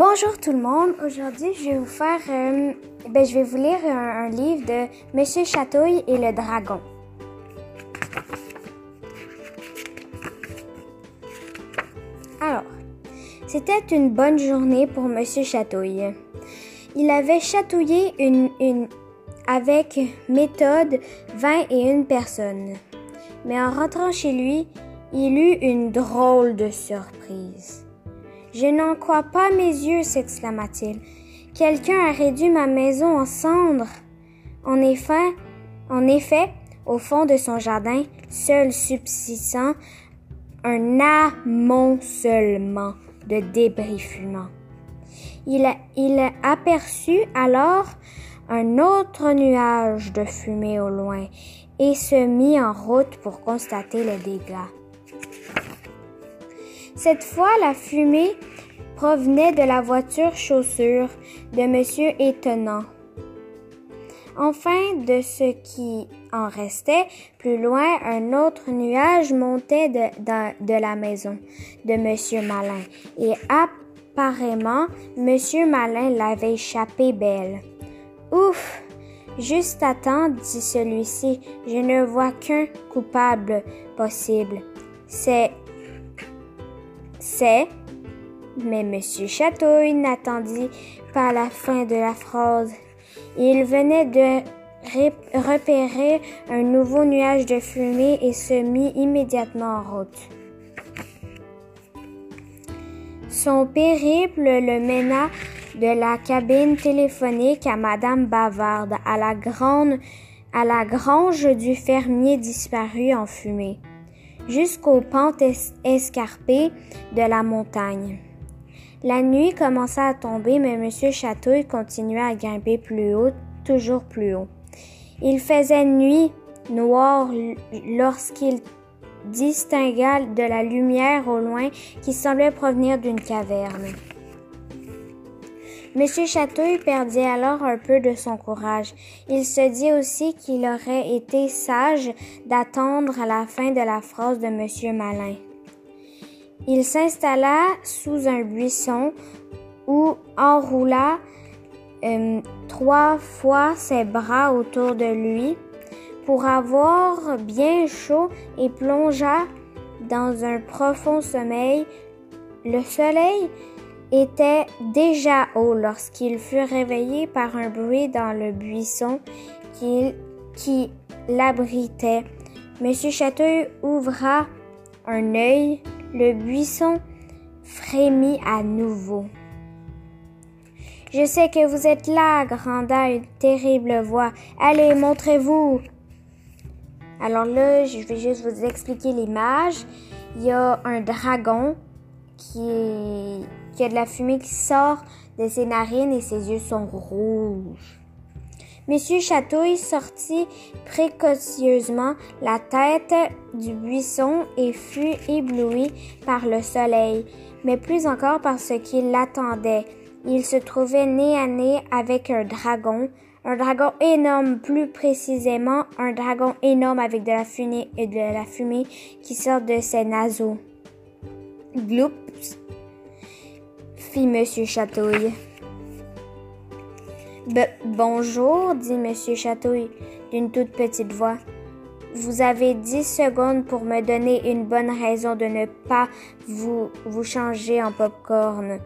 Bonjour tout le monde. Aujourd'hui, je vais vous faire, euh, ben, je vais vous lire un, livre de Monsieur Chatouille et le dragon. Alors, c'était une bonne journée pour Monsieur Chatouille. Il avait chatouillé avec méthode 20 et une personnes. Mais en rentrant chez lui, il eut une drôle de surprise. Je n'en crois pas mes yeux, s'exclama-t-il. Quelqu'un a réduit ma maison en cendres. En effet, au fond de son jardin, seul subsistant un amoncellement de débris fumants. Il, il aperçut alors un autre nuage de fumée au loin et se mit en route pour constater les dégâts. Cette fois, la fumée provenait de la voiture chaussure de Monsieur Étonnant. Enfin, de ce qui en restait, plus loin, un autre nuage montait de, la maison de Monsieur Malin, et apparemment, Monsieur Malin l'avait échappé belle. Ouf! Juste à temps, dit celui-ci, je ne vois qu'un coupable possible. C'est c'est. Mais Monsieur Chatouille n'attendit pas la fin de la phrase. Il venait de repérer un nouveau nuage de fumée et se mit immédiatement en route. Son périple le mena de la cabine téléphonique à Madame Bavarde, à la grande, à la grange du fermier disparu en fumée jusqu'aux pentes escarpées de la montagne. La nuit commença à tomber, mais M. Chatouille continuait à grimper plus haut, toujours plus haut. Il faisait nuit noire lorsqu'il distingua de la lumière au loin qui semblait provenir d'une caverne. Monsieur Chatouille perdit alors un peu de son courage. Il se dit aussi qu'il aurait été sage d'attendre la fin de la phrase de Monsieur Malin. Il s'installa sous un buisson où enroula euh, trois fois ses bras autour de lui pour avoir bien chaud et plongea dans un profond sommeil. Le soleil était déjà haut lorsqu'il fut réveillé par un bruit dans le buisson qui, qui l'abritait. Monsieur Chateuil ouvra un œil. Le buisson frémit à nouveau. Je sais que vous êtes là, granda une terrible voix. Allez, montrez-vous. Alors là, je vais juste vous expliquer l'image. Il y a un dragon qui y a de la fumée qui sort de ses narines et ses yeux sont rouges. Monsieur Chatouille sortit précautionneusement la tête du buisson et fut ébloui par le soleil, mais plus encore par ce qui l'attendait. Il se trouvait nez à nez avec un dragon, un dragon énorme, plus précisément un dragon énorme avec de la fumée et de la fumée qui sort de ses naseaux. Gloups, fit Monsieur Chatouille. bonjour, dit Monsieur Chatouille d'une toute petite voix. Vous avez dix secondes pour me donner une bonne raison de ne pas vous, changer en pop-corn,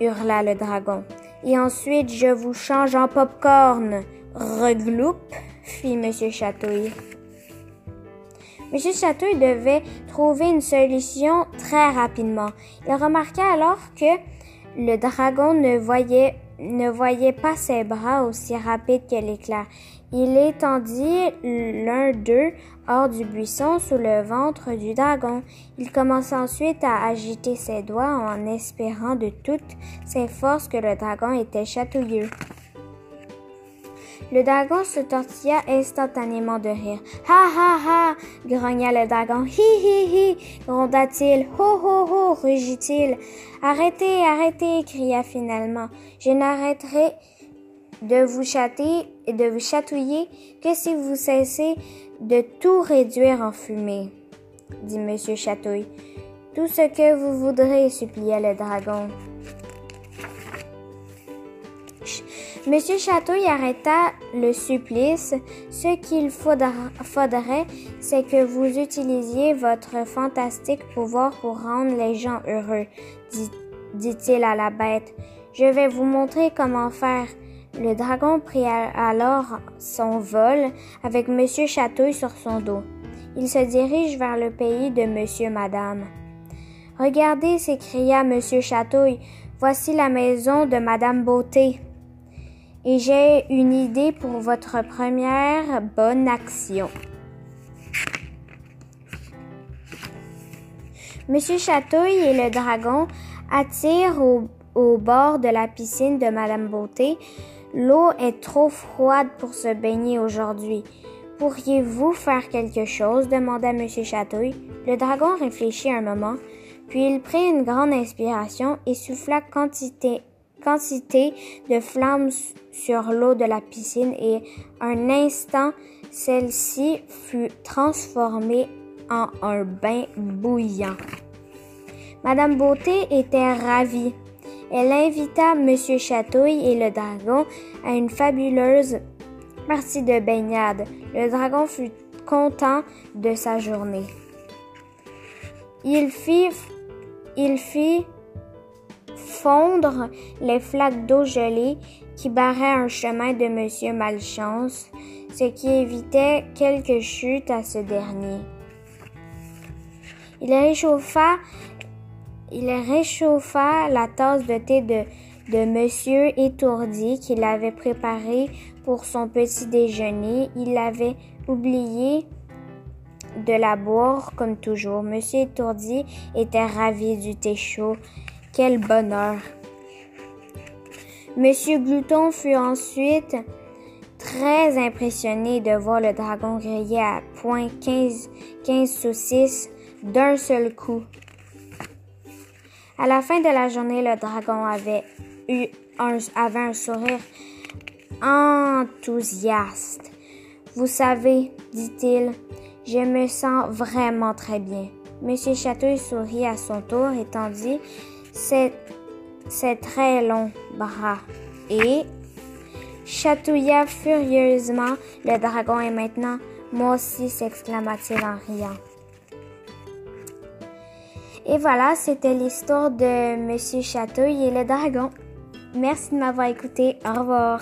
hurla le dragon. Et ensuite je vous change en pop-corn. Fit Monsieur Chatouille. Monsieur Chatouille devait trouver une solution très rapidement. Il remarqua alors que le dragon ne voyait, ne voyait pas ses bras aussi rapides que l'éclair. Il étendit l'un d'eux hors du buisson sous le ventre du dragon. Il commença ensuite à agiter ses doigts en espérant de toutes ses forces que le dragon était chatouilleux. Le dragon se tortilla instantanément de rire. Ha ha ha! grogna le dragon. Hi hi hi! gronda-t-il. Ho ho ho! rugit-il. Arrêtez, arrêtez! cria finalement. Je n'arrêterai de vous châter et de vous chatouiller que si vous cessez de tout réduire en fumée, dit Monsieur Chatouille. Tout ce que vous voudrez, supplia le dragon. Monsieur Chatouille arrêta le supplice. Ce qu'il faudrait, c'est que vous utilisiez votre fantastique pouvoir pour rendre les gens heureux, dit-il à la bête. Je vais vous montrer comment faire. Le dragon prit alors son vol avec Monsieur Chatouille sur son dos. Il se dirige vers le pays de Monsieur Madame. Regardez, s'écria Monsieur Chatouille, voici la maison de Madame Beauté. Et j'ai une idée pour votre première bonne action. Monsieur Chatouille et le dragon attirent au, bord de la piscine de Madame Beauté. L'eau est trop froide pour se baigner aujourd'hui. Pourriez-vous faire quelque chose? demanda Monsieur Chatouille. Le dragon réfléchit un moment. Puis il prit une grande inspiration et souffla quantité, quantité de flammes sur l'eau de la piscine et un instant, celle-ci fut transformée en un bain bouillant. Madame Beauté était ravie. Elle invita Monsieur Chatouille et le dragon à une fabuleuse partie de baignade. Le dragon fut content de sa journée. Il fit il fit fondre les flaques d'eau gelée qui barraient un chemin de Monsieur Malchance, ce qui évitait quelques chutes à ce dernier. Il réchauffa, il réchauffa la tasse de thé de, de Monsieur étourdi qu'il avait préparé pour son petit déjeuner. Il avait oublié de la boire comme toujours. Monsieur Étourdi était ravi du thé chaud. Quel bonheur! Monsieur Glouton fut ensuite très impressionné de voir le dragon griller à point 15, 15 saucisses d'un seul coup. À la fin de la journée, le dragon avait eu un sourire enthousiaste. Vous savez, dit-il, je me sens vraiment très bien. Monsieur Chatouille sourit à son tour et tendit ses, très longs bras et chatouilla furieusement le dragon et maintenant moi aussi s'exclama-t-il en riant. Et voilà, c'était l'histoire de Monsieur Chatouille et le dragon. Merci de m'avoir écouté. Au revoir.